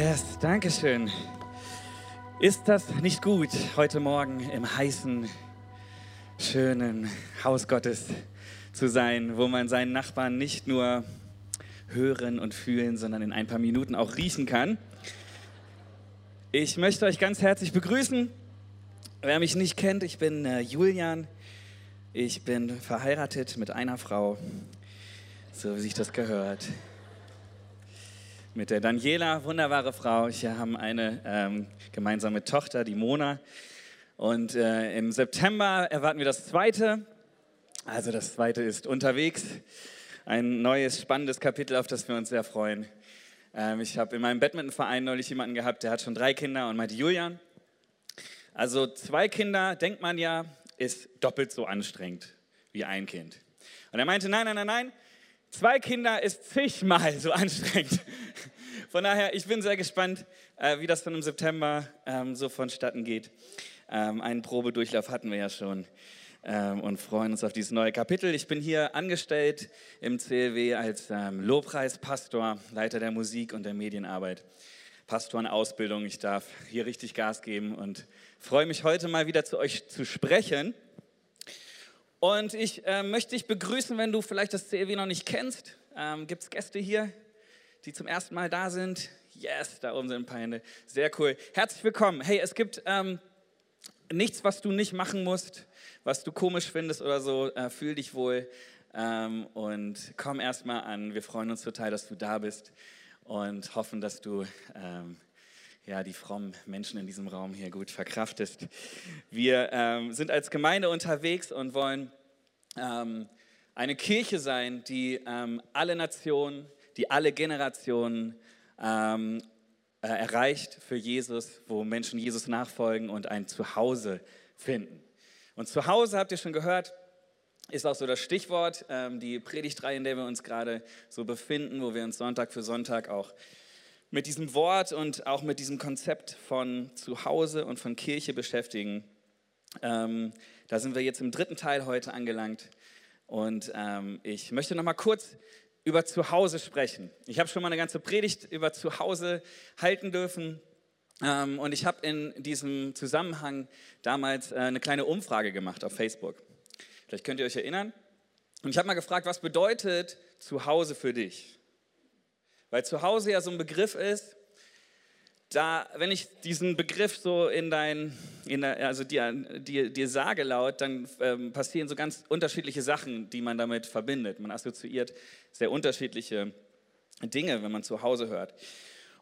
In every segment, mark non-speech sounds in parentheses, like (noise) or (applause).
Yes, danke schön. Ist das nicht gut, heute Morgen im heißen, schönen Haus Gottes zu sein, wo man seinen Nachbarn nicht nur hören und fühlen, sondern in ein paar Minuten auch riechen kann? Ich möchte euch ganz herzlich begrüßen. Wer mich nicht kennt, ich bin äh, Julian. Ich bin verheiratet mit einer Frau, so wie sich das gehört mit der Daniela, wunderbare Frau. Wir haben eine ähm, gemeinsame Tochter, die Mona. Und äh, im September erwarten wir das zweite. Also das zweite ist unterwegs. Ein neues, spannendes Kapitel, auf das wir uns sehr freuen. Ähm, ich habe in meinem Badmintonverein neulich jemanden gehabt, der hat schon drei Kinder und meinte, Julian, also zwei Kinder, denkt man ja, ist doppelt so anstrengend wie ein Kind. Und er meinte, nein, nein, nein, nein, Zwei Kinder ist zigmal so anstrengend. (laughs) Von daher, ich bin sehr gespannt, äh, wie das dann im September ähm, so vonstatten geht. Ähm, einen Probedurchlauf hatten wir ja schon ähm, und freuen uns auf dieses neue Kapitel. Ich bin hier angestellt im CLW als Lobpreispastor, Leiter der Musik und der Medienarbeit. Pastorenausbildung. Ich darf hier richtig Gas geben und freue mich heute mal wieder zu euch zu sprechen. Und ich äh, möchte dich begrüßen, wenn du vielleicht das CLW noch nicht kennst. Ähm, Gibt es Gäste hier, die zum ersten Mal da sind? Yes, da oben sind ein paar Hände. Sehr cool. Herzlich willkommen. Hey, es gibt ähm, nichts, was du nicht machen musst, was du komisch findest oder so. Äh, fühl dich wohl ähm, und komm erstmal an. Wir freuen uns total, dass du da bist und hoffen, dass du ähm, ja, die frommen Menschen in diesem Raum hier gut verkraftest. Wir ähm, sind als Gemeinde unterwegs und wollen ähm, eine Kirche sein, die ähm, alle Nationen, die alle Generationen ähm, äh, erreicht für Jesus, wo Menschen Jesus nachfolgen und ein Zuhause finden. Und Zuhause, habt ihr schon gehört, ist auch so das Stichwort, ähm, die Predigtreihe, in der wir uns gerade so befinden, wo wir uns Sonntag für Sonntag auch mit diesem Wort und auch mit diesem Konzept von Zuhause und von Kirche beschäftigen. Ähm, da sind wir jetzt im dritten Teil heute angelangt. Und ähm, ich möchte noch mal kurz über Zuhause sprechen. Ich habe schon mal eine ganze Predigt über Zuhause halten dürfen. Ähm, und ich habe in diesem Zusammenhang damals äh, eine kleine Umfrage gemacht auf Facebook. Vielleicht könnt ihr euch erinnern. Und ich habe mal gefragt, was bedeutet Zuhause für dich? Weil zu Hause ja so ein Begriff ist, da, wenn ich diesen Begriff so in dein, in also dir, dir, dir sage laut, dann ähm, passieren so ganz unterschiedliche Sachen, die man damit verbindet. Man assoziiert sehr unterschiedliche Dinge, wenn man zu Hause hört.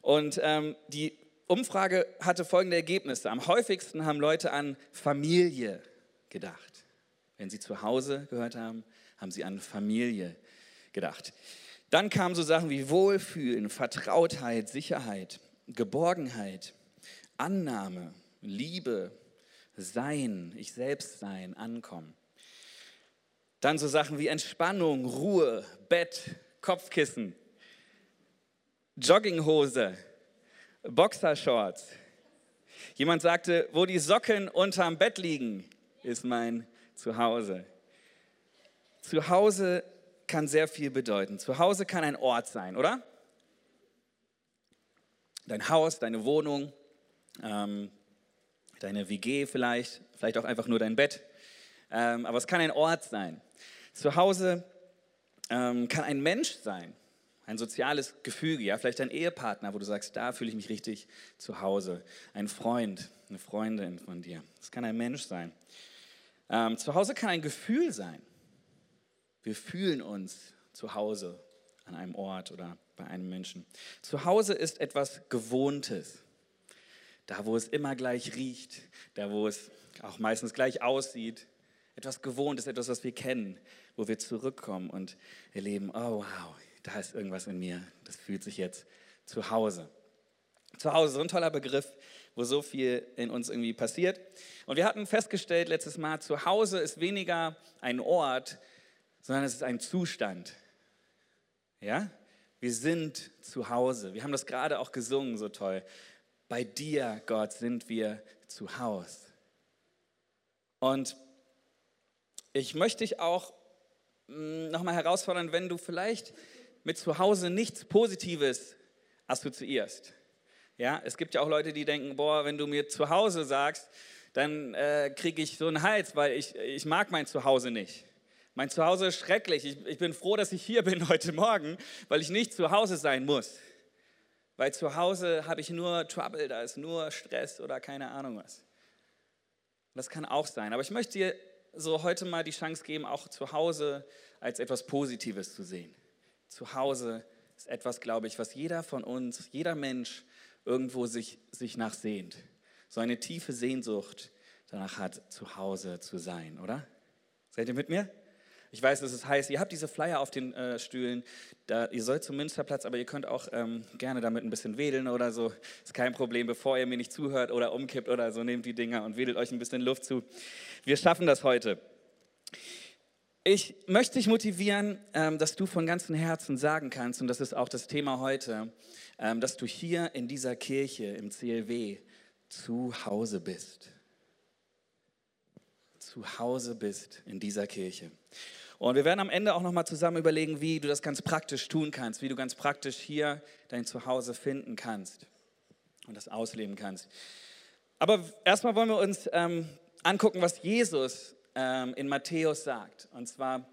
Und ähm, die Umfrage hatte folgende Ergebnisse. Am häufigsten haben Leute an Familie gedacht. Wenn sie zu Hause gehört haben, haben sie an Familie gedacht. Dann kamen so Sachen wie Wohlfühlen, Vertrautheit, Sicherheit, Geborgenheit, Annahme, Liebe, Sein, ich selbst sein, Ankommen. Dann so Sachen wie Entspannung, Ruhe, Bett, Kopfkissen, Jogginghose, Boxershorts. Jemand sagte, wo die Socken unterm Bett liegen, ist mein Zuhause. Zuhause kann sehr viel bedeuten. Zu Hause kann ein Ort sein, oder? Dein Haus, deine Wohnung, ähm, deine WG vielleicht, vielleicht auch einfach nur dein Bett. Ähm, aber es kann ein Ort sein. Zu Hause ähm, kann ein Mensch sein, ein soziales Gefüge, ja, vielleicht ein Ehepartner, wo du sagst, da fühle ich mich richtig zu Hause. Ein Freund, eine Freundin von dir. Es kann ein Mensch sein. Ähm, zu Hause kann ein Gefühl sein. Wir fühlen uns zu Hause an einem Ort oder bei einem Menschen. Zu Hause ist etwas Gewohntes. Da, wo es immer gleich riecht, da, wo es auch meistens gleich aussieht. Etwas Gewohntes, etwas, was wir kennen, wo wir zurückkommen und erleben, oh wow, da ist irgendwas in mir, das fühlt sich jetzt zu Hause. Zu Hause, so ein toller Begriff, wo so viel in uns irgendwie passiert. Und wir hatten festgestellt letztes Mal, zu Hause ist weniger ein Ort, sondern es ist ein Zustand. Ja? Wir sind zu Hause. Wir haben das gerade auch gesungen, so toll. Bei dir, Gott, sind wir zu Hause. Und ich möchte dich auch mm, nochmal herausfordern, wenn du vielleicht mit zu Hause nichts Positives assoziierst. Ja, es gibt ja auch Leute, die denken, boah, wenn du mir zu Hause sagst, dann äh, kriege ich so einen Hals, weil ich, ich mag mein Zuhause nicht. Mein Zuhause ist schrecklich. Ich, ich bin froh, dass ich hier bin heute Morgen, weil ich nicht zu Hause sein muss. Weil zu Hause habe ich nur Trouble, da ist nur Stress oder keine Ahnung was. Das kann auch sein. Aber ich möchte dir so heute mal die Chance geben, auch zu Hause als etwas Positives zu sehen. Zu Hause ist etwas, glaube ich, was jeder von uns, jeder Mensch irgendwo sich, sich nach sehnt. So eine tiefe Sehnsucht danach hat, zu Hause zu sein, oder? Seid ihr mit mir? Ich weiß, es ist heiß. Ihr habt diese Flyer auf den äh, Stühlen. Da, ihr sollt zum Münsterplatz, aber ihr könnt auch ähm, gerne damit ein bisschen wedeln oder so. Ist kein Problem. Bevor ihr mir nicht zuhört oder umkippt oder so, nehmt die Dinger und wedelt euch ein bisschen Luft zu. Wir schaffen das heute. Ich möchte dich motivieren, ähm, dass du von ganzem Herzen sagen kannst, und das ist auch das Thema heute, ähm, dass du hier in dieser Kirche im CLW zu Hause bist. Zu Hause bist in dieser Kirche. Und wir werden am Ende auch nochmal zusammen überlegen, wie du das ganz praktisch tun kannst, wie du ganz praktisch hier dein Zuhause finden kannst und das ausleben kannst. Aber erstmal wollen wir uns ähm, angucken, was Jesus ähm, in Matthäus sagt. Und zwar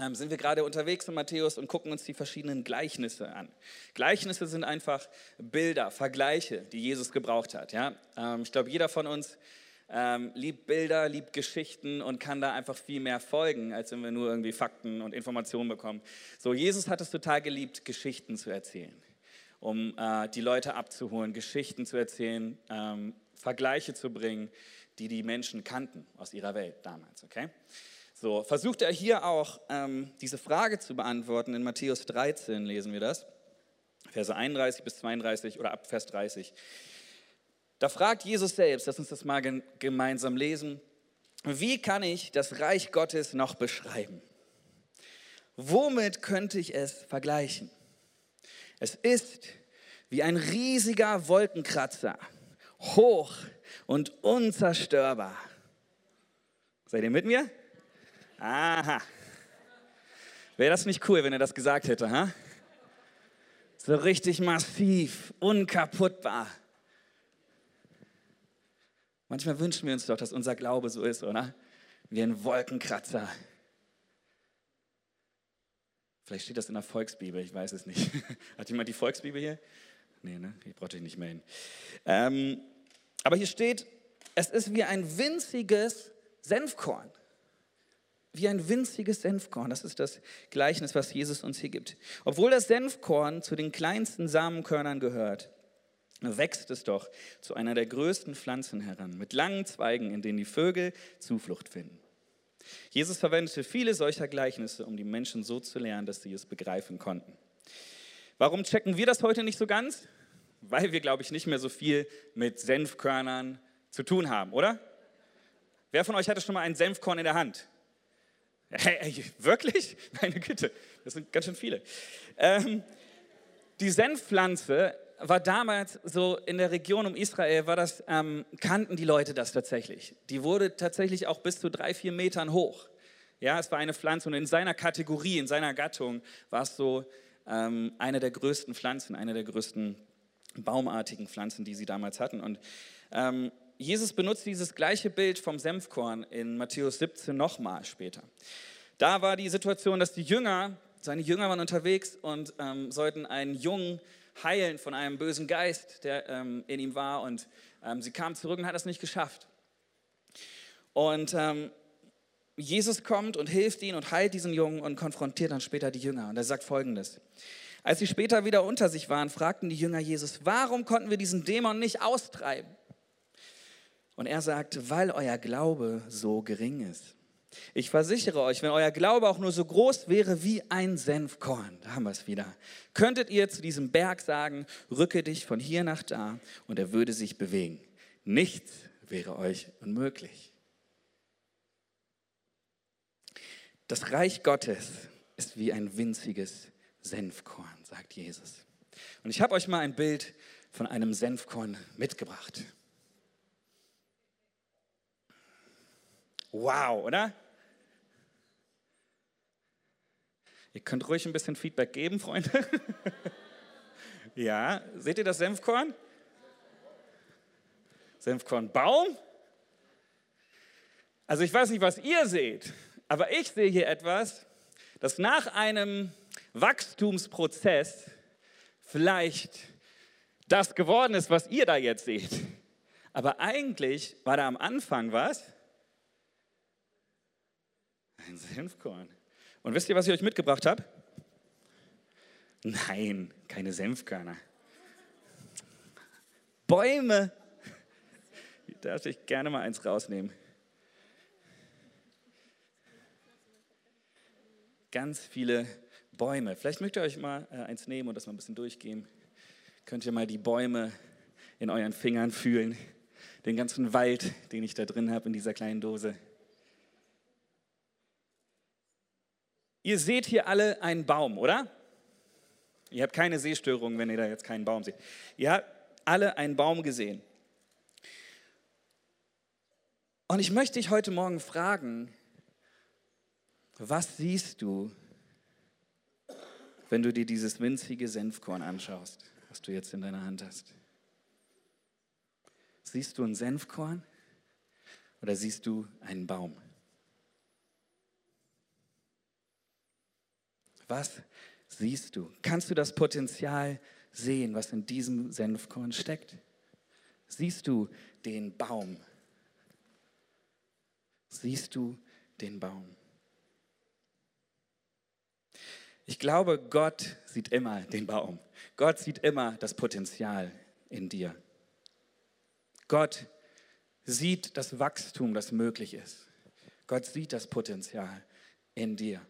ähm, sind wir gerade unterwegs in Matthäus und gucken uns die verschiedenen Gleichnisse an. Gleichnisse sind einfach Bilder, Vergleiche, die Jesus gebraucht hat. Ja? Ähm, ich glaube, jeder von uns ähm, liebt Bilder, liebt Geschichten und kann da einfach viel mehr folgen, als wenn wir nur irgendwie Fakten und Informationen bekommen. So, Jesus hat es total geliebt, Geschichten zu erzählen, um äh, die Leute abzuholen, Geschichten zu erzählen, ähm, Vergleiche zu bringen, die die Menschen kannten aus ihrer Welt damals. Okay? So, versucht er hier auch ähm, diese Frage zu beantworten. In Matthäus 13 lesen wir das, Verse 31 bis 32 oder ab Vers 30. Da fragt Jesus selbst, lass uns das mal gemeinsam lesen, wie kann ich das Reich Gottes noch beschreiben? Womit könnte ich es vergleichen? Es ist wie ein riesiger Wolkenkratzer, hoch und unzerstörbar. Seid ihr mit mir? Aha. Wäre das nicht cool, wenn er das gesagt hätte, ha? So richtig massiv, unkaputtbar. Manchmal wünschen wir uns doch, dass unser Glaube so ist, oder? Wie ein Wolkenkratzer. Vielleicht steht das in der Volksbibel, ich weiß es nicht. (laughs) Hat jemand die Volksbibel hier? Nee, ne? Ich brauche dich nicht mehr hin. Ähm, aber hier steht, es ist wie ein winziges Senfkorn. Wie ein winziges Senfkorn. Das ist das Gleichnis, was Jesus uns hier gibt. Obwohl das Senfkorn zu den kleinsten Samenkörnern gehört, wächst es doch zu einer der größten Pflanzen heran, mit langen Zweigen, in denen die Vögel Zuflucht finden. Jesus verwendete viele solcher Gleichnisse, um die Menschen so zu lernen, dass sie es begreifen konnten. Warum checken wir das heute nicht so ganz? Weil wir, glaube ich, nicht mehr so viel mit Senfkörnern zu tun haben, oder? Wer von euch hatte schon mal ein Senfkorn in der Hand? Hey, wirklich? Meine Güte, das sind ganz schön viele. Ähm, die Senfpflanze war damals so in der Region um Israel, war das, ähm, kannten die Leute das tatsächlich. Die wurde tatsächlich auch bis zu drei, vier Metern hoch. Ja, es war eine Pflanze und in seiner Kategorie, in seiner Gattung war es so ähm, eine der größten Pflanzen, eine der größten baumartigen Pflanzen, die sie damals hatten. Und ähm, Jesus benutzt dieses gleiche Bild vom Senfkorn in Matthäus 17 nochmal später. Da war die Situation, dass die Jünger, seine Jünger waren unterwegs und ähm, sollten einen Jungen heilen von einem bösen Geist, der ähm, in ihm war. Und ähm, sie kamen zurück und hat es nicht geschafft. Und ähm, Jesus kommt und hilft ihnen und heilt diesen Jungen und konfrontiert dann später die Jünger. Und er sagt folgendes. Als sie später wieder unter sich waren, fragten die Jünger Jesus, warum konnten wir diesen Dämon nicht austreiben? Und er sagt, weil euer Glaube so gering ist. Ich versichere euch, wenn euer Glaube auch nur so groß wäre wie ein Senfkorn, da haben wir es wieder, könntet ihr zu diesem Berg sagen, rücke dich von hier nach da und er würde sich bewegen. Nichts wäre euch unmöglich. Das Reich Gottes ist wie ein winziges Senfkorn, sagt Jesus. Und ich habe euch mal ein Bild von einem Senfkorn mitgebracht. Wow, oder? Ihr könnt ruhig ein bisschen Feedback geben, Freunde. (laughs) ja, seht ihr das Senfkorn? Senfkornbaum? Also ich weiß nicht, was ihr seht, aber ich sehe hier etwas, das nach einem Wachstumsprozess vielleicht das geworden ist, was ihr da jetzt seht. Aber eigentlich war da am Anfang was? Ein Senfkorn. Und wisst ihr, was ich euch mitgebracht habe? Nein, keine Senfkörner. Bäume. Da darf ich gerne mal eins rausnehmen. Ganz viele Bäume. Vielleicht mögt ihr euch mal äh, eins nehmen und das mal ein bisschen durchgehen. Könnt ihr mal die Bäume in euren Fingern fühlen. Den ganzen Wald, den ich da drin habe in dieser kleinen Dose. Ihr seht hier alle einen Baum, oder? Ihr habt keine Sehstörung, wenn ihr da jetzt keinen Baum seht. Ihr habt alle einen Baum gesehen. Und ich möchte dich heute Morgen fragen, was siehst du, wenn du dir dieses winzige Senfkorn anschaust, was du jetzt in deiner Hand hast? Siehst du ein Senfkorn oder siehst du einen Baum? Was siehst du? Kannst du das Potenzial sehen, was in diesem Senfkorn steckt? Siehst du den Baum? Siehst du den Baum? Ich glaube, Gott sieht immer den Baum. Gott sieht immer das Potenzial in dir. Gott sieht das Wachstum, das möglich ist. Gott sieht das Potenzial in dir.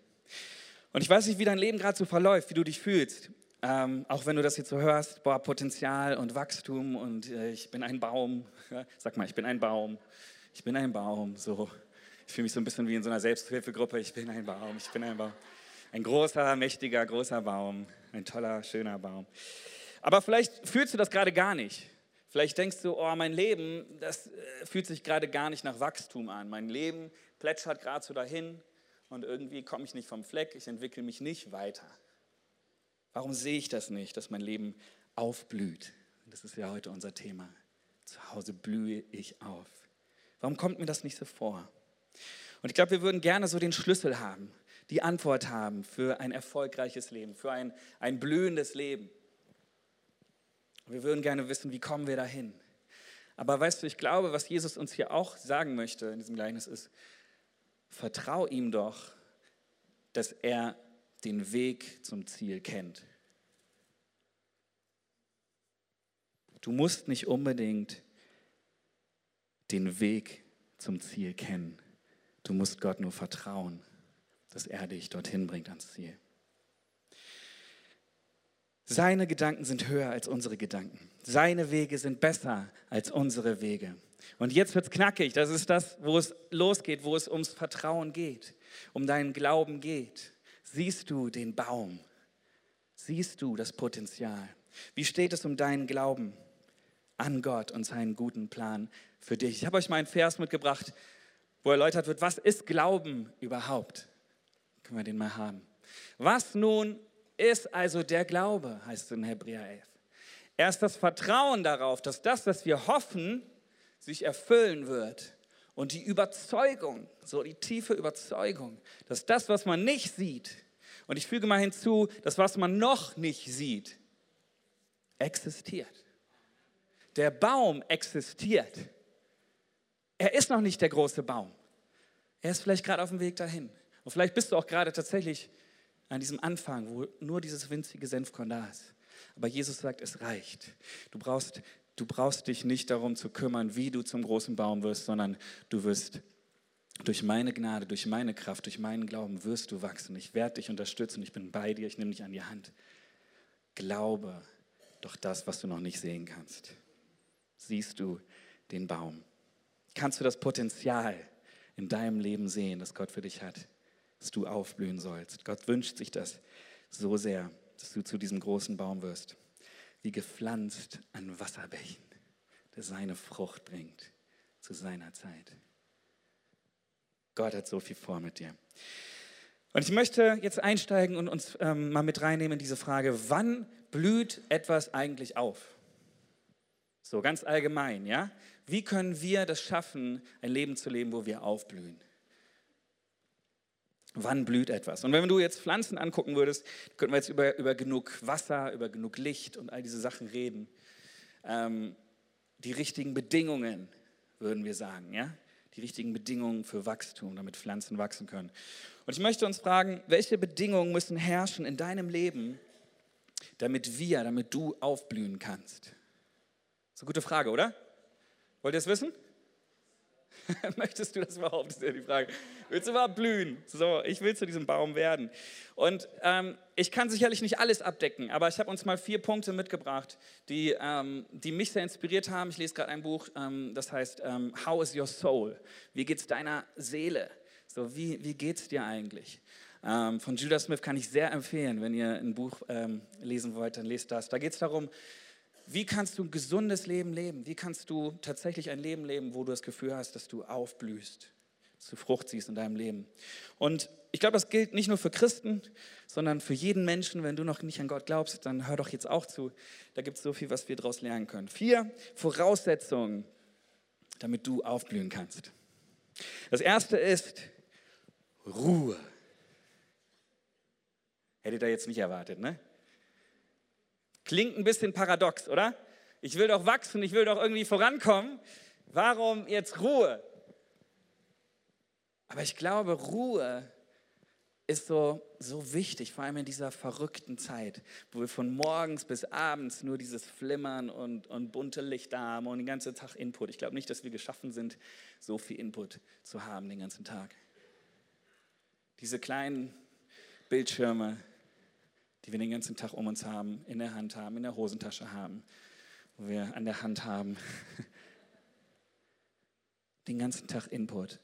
Und ich weiß nicht, wie dein Leben gerade so verläuft, wie du dich fühlst. Ähm, auch wenn du das jetzt so hörst, boah, Potenzial und Wachstum und äh, ich bin ein Baum. (laughs) Sag mal, ich bin ein Baum. Ich bin ein Baum. So, ich fühle mich so ein bisschen wie in so einer Selbsthilfegruppe. Ich bin ein Baum. Ich bin ein Baum. Ein großer, mächtiger, großer Baum. Ein toller, schöner Baum. Aber vielleicht fühlst du das gerade gar nicht. Vielleicht denkst du, oh, mein Leben, das äh, fühlt sich gerade gar nicht nach Wachstum an. Mein Leben plätschert gerade so dahin und irgendwie komme ich nicht vom Fleck, ich entwickle mich nicht weiter. Warum sehe ich das nicht, dass mein Leben aufblüht? Das ist ja heute unser Thema. Zu Hause blühe ich auf. Warum kommt mir das nicht so vor? Und ich glaube, wir würden gerne so den Schlüssel haben, die Antwort haben für ein erfolgreiches Leben, für ein, ein blühendes Leben. Wir würden gerne wissen, wie kommen wir dahin? Aber weißt du, ich glaube, was Jesus uns hier auch sagen möchte in diesem Gleichnis ist, vertrau ihm doch, dass er den Weg zum Ziel kennt. Du musst nicht unbedingt den Weg zum Ziel kennen. Du musst Gott nur vertrauen, dass er dich dorthin bringt ans Ziel. Seine Gedanken sind höher als unsere Gedanken. Seine Wege sind besser als unsere Wege. Und jetzt wird es knackig. Das ist das, wo es losgeht, wo es ums Vertrauen geht, um deinen Glauben geht. Siehst du den Baum? Siehst du das Potenzial? Wie steht es um deinen Glauben an Gott und seinen guten Plan für dich? Ich habe euch mal einen Vers mitgebracht, wo erläutert wird, was ist Glauben überhaupt? Können wir den mal haben? Was nun ist also der Glaube, heißt es in Hebräer 11. Er ist das Vertrauen darauf, dass das, was wir hoffen, sich erfüllen wird. Und die Überzeugung, so die tiefe Überzeugung, dass das, was man nicht sieht, und ich füge mal hinzu, das, was man noch nicht sieht, existiert. Der Baum existiert. Er ist noch nicht der große Baum. Er ist vielleicht gerade auf dem Weg dahin. Und vielleicht bist du auch gerade tatsächlich an diesem Anfang, wo nur dieses winzige Senfkorn da ist. Aber Jesus sagt, es reicht. Du brauchst du brauchst dich nicht darum zu kümmern, wie du zum großen Baum wirst, sondern du wirst durch meine Gnade, durch meine Kraft, durch meinen Glauben wirst du wachsen. Ich werde dich unterstützen, ich bin bei dir, ich nehme dich an die Hand. Glaube doch das, was du noch nicht sehen kannst. Siehst du den Baum? Kannst du das Potenzial in deinem Leben sehen, das Gott für dich hat, dass du aufblühen sollst? Gott wünscht sich das so sehr, dass du zu diesem großen Baum wirst wie gepflanzt an Wasserbächen, der seine Frucht bringt zu seiner Zeit. Gott hat so viel vor mit dir. Und ich möchte jetzt einsteigen und uns ähm, mal mit reinnehmen in diese Frage, wann blüht etwas eigentlich auf? So ganz allgemein, ja? Wie können wir das schaffen, ein Leben zu leben, wo wir aufblühen? Wann blüht etwas? Und wenn du jetzt Pflanzen angucken würdest, könnten wir jetzt über, über genug Wasser, über genug Licht und all diese Sachen reden. Ähm, die richtigen Bedingungen, würden wir sagen, ja? Die richtigen Bedingungen für Wachstum, damit Pflanzen wachsen können. Und ich möchte uns fragen, welche Bedingungen müssen herrschen in deinem Leben, damit wir, damit du aufblühen kannst? Das ist eine gute Frage, oder? Wollt ihr es wissen? (laughs) Möchtest du das überhaupt? Das ist ja die Frage. Willst du überhaupt blühen? So, ich will zu diesem Baum werden. Und ähm, ich kann sicherlich nicht alles abdecken, aber ich habe uns mal vier Punkte mitgebracht, die, ähm, die mich sehr inspiriert haben. Ich lese gerade ein Buch, ähm, das heißt ähm, How is Your Soul? Wie geht es deiner Seele? So, wie, wie geht es dir eigentlich? Ähm, von Judah Smith kann ich sehr empfehlen, wenn ihr ein Buch ähm, lesen wollt, dann lest das. Da geht es darum, wie kannst du ein gesundes Leben leben? Wie kannst du tatsächlich ein Leben leben, wo du das Gefühl hast, dass du aufblühst, dass du Frucht siehst in deinem Leben? Und ich glaube, das gilt nicht nur für Christen, sondern für jeden Menschen. Wenn du noch nicht an Gott glaubst, dann hör doch jetzt auch zu. Da gibt es so viel, was wir daraus lernen können. Vier Voraussetzungen, damit du aufblühen kannst. Das erste ist Ruhe. Hättet ihr jetzt nicht erwartet, ne? Klingt ein bisschen paradox, oder? Ich will doch wachsen, ich will doch irgendwie vorankommen. Warum jetzt Ruhe? Aber ich glaube, Ruhe ist so, so wichtig, vor allem in dieser verrückten Zeit, wo wir von morgens bis abends nur dieses Flimmern und, und bunte Lichter haben und den ganzen Tag Input. Ich glaube nicht, dass wir geschaffen sind, so viel Input zu haben den ganzen Tag. Diese kleinen Bildschirme, die wir den ganzen Tag um uns haben, in der Hand haben, in der Hosentasche haben, wo wir an der Hand haben. (laughs) Den ganzen Tag Input,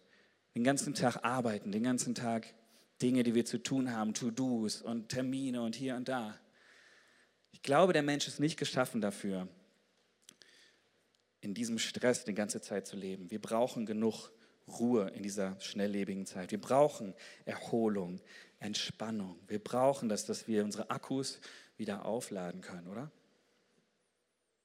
den ganzen Tag arbeiten, den ganzen Tag Dinge, die wir zu tun haben, To-Dos und Termine und hier und da. Ich glaube, der Mensch ist nicht geschaffen dafür, in diesem Stress die ganze Zeit zu leben. Wir brauchen genug Ruhe in dieser schnelllebigen Zeit. Wir brauchen Erholung, Entspannung. Wir brauchen das, dass wir unsere Akkus wieder aufladen können, oder?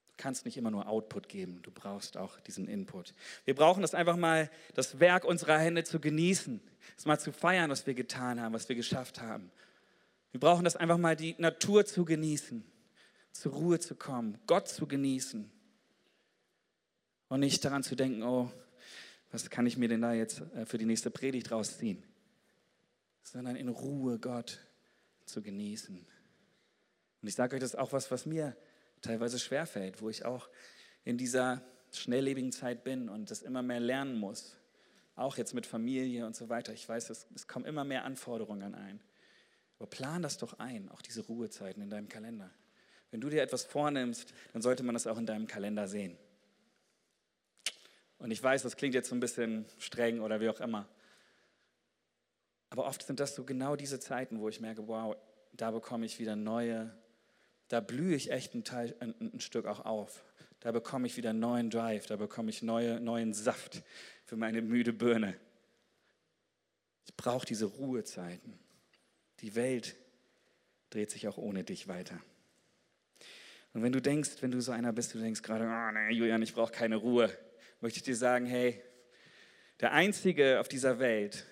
Du kannst nicht immer nur Output geben, du brauchst auch diesen Input. Wir brauchen das einfach mal, das Werk unserer Hände zu genießen, es mal zu feiern, was wir getan haben, was wir geschafft haben. Wir brauchen das einfach mal, die Natur zu genießen, zur Ruhe zu kommen, Gott zu genießen und nicht daran zu denken, oh, was kann ich mir denn da jetzt äh, für die nächste Predigt rausziehen? Sondern in Ruhe Gott zu genießen. Und ich sage euch, das ist auch was, was mir teilweise schwerfällt, wo ich auch in dieser schnelllebigen Zeit bin und das immer mehr lernen muss. Auch jetzt mit Familie und so weiter. Ich weiß, es, es kommen immer mehr Anforderungen an ein. Aber plan das doch ein, auch diese Ruhezeiten in deinem Kalender. Wenn du dir etwas vornimmst, dann sollte man das auch in deinem Kalender sehen. Und ich weiß, das klingt jetzt so ein bisschen streng oder wie auch immer. Aber oft sind das so genau diese Zeiten, wo ich merke, wow, da bekomme ich wieder neue, da blühe ich echt ein, Teil, ein, ein Stück auch auf. Da bekomme ich wieder neuen Drive, da bekomme ich neue, neuen Saft für meine müde Birne. Ich brauche diese Ruhezeiten. Die Welt dreht sich auch ohne dich weiter. Und wenn du denkst, wenn du so einer bist, du denkst gerade, oh nee, Julian, ich brauche keine Ruhe, möchte ich dir sagen, hey, der Einzige auf dieser Welt,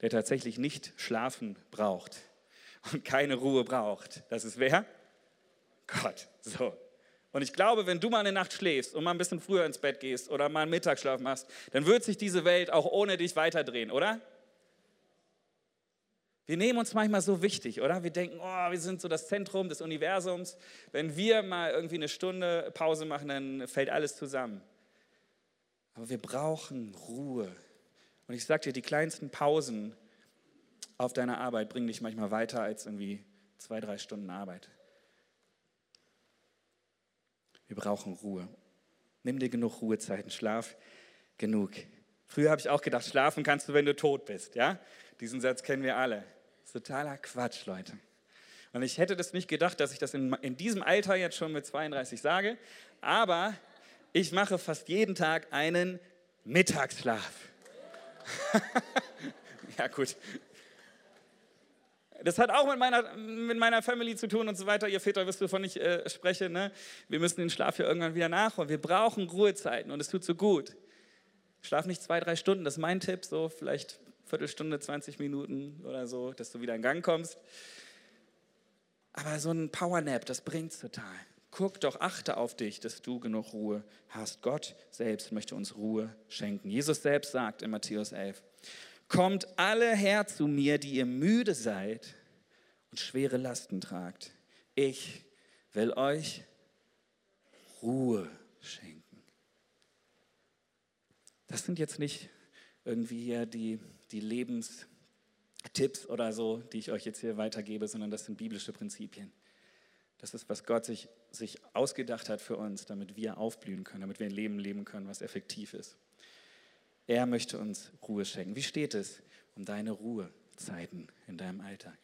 der tatsächlich nicht schlafen braucht und keine Ruhe braucht, das ist wer? Gott. So. Und ich glaube, wenn du mal eine Nacht schläfst und mal ein bisschen früher ins Bett gehst oder mal einen Mittagsschlaf machst, dann wird sich diese Welt auch ohne dich weiterdrehen, oder? Wir nehmen uns manchmal so wichtig, oder? Wir denken, oh, wir sind so das Zentrum des Universums. Wenn wir mal irgendwie eine Stunde Pause machen, dann fällt alles zusammen. Aber wir brauchen Ruhe. Und ich sage dir, die kleinsten Pausen auf deiner Arbeit bringen dich manchmal weiter als irgendwie zwei, drei Stunden Arbeit. Wir brauchen Ruhe. Nimm dir genug Ruhezeiten, schlaf genug. Früher habe ich auch gedacht, schlafen kannst du, wenn du tot bist. Ja? Diesen Satz kennen wir alle. Ist totaler Quatsch, Leute. Und ich hätte das nicht gedacht, dass ich das in, in diesem Alter jetzt schon mit 32 sage, aber ich mache fast jeden Tag einen Mittagsschlaf. (laughs) ja, gut. Das hat auch mit meiner, mit meiner Family zu tun und so weiter. Ihr Väter wisst, wovon ich äh, spreche. Ne? Wir müssen den Schlaf ja irgendwann wieder nachholen. Wir brauchen Ruhezeiten und es tut so gut. Schlaf nicht zwei, drei Stunden, das ist mein Tipp. So vielleicht Viertelstunde, 20 Minuten oder so, dass du wieder in Gang kommst. Aber so ein Powernap, das bringt total. Guck doch, achte auf dich, dass du genug Ruhe hast. Gott selbst möchte uns Ruhe schenken. Jesus selbst sagt in Matthäus 11, Kommt alle her zu mir, die ihr müde seid und schwere Lasten tragt. Ich will euch Ruhe schenken. Das sind jetzt nicht irgendwie hier die, die Lebenstipps oder so, die ich euch jetzt hier weitergebe, sondern das sind biblische Prinzipien. Das ist, was Gott sich, sich ausgedacht hat für uns, damit wir aufblühen können, damit wir ein Leben leben können, was effektiv ist. Er möchte uns Ruhe schenken. Wie steht es um deine Ruhezeiten in deinem Alltag?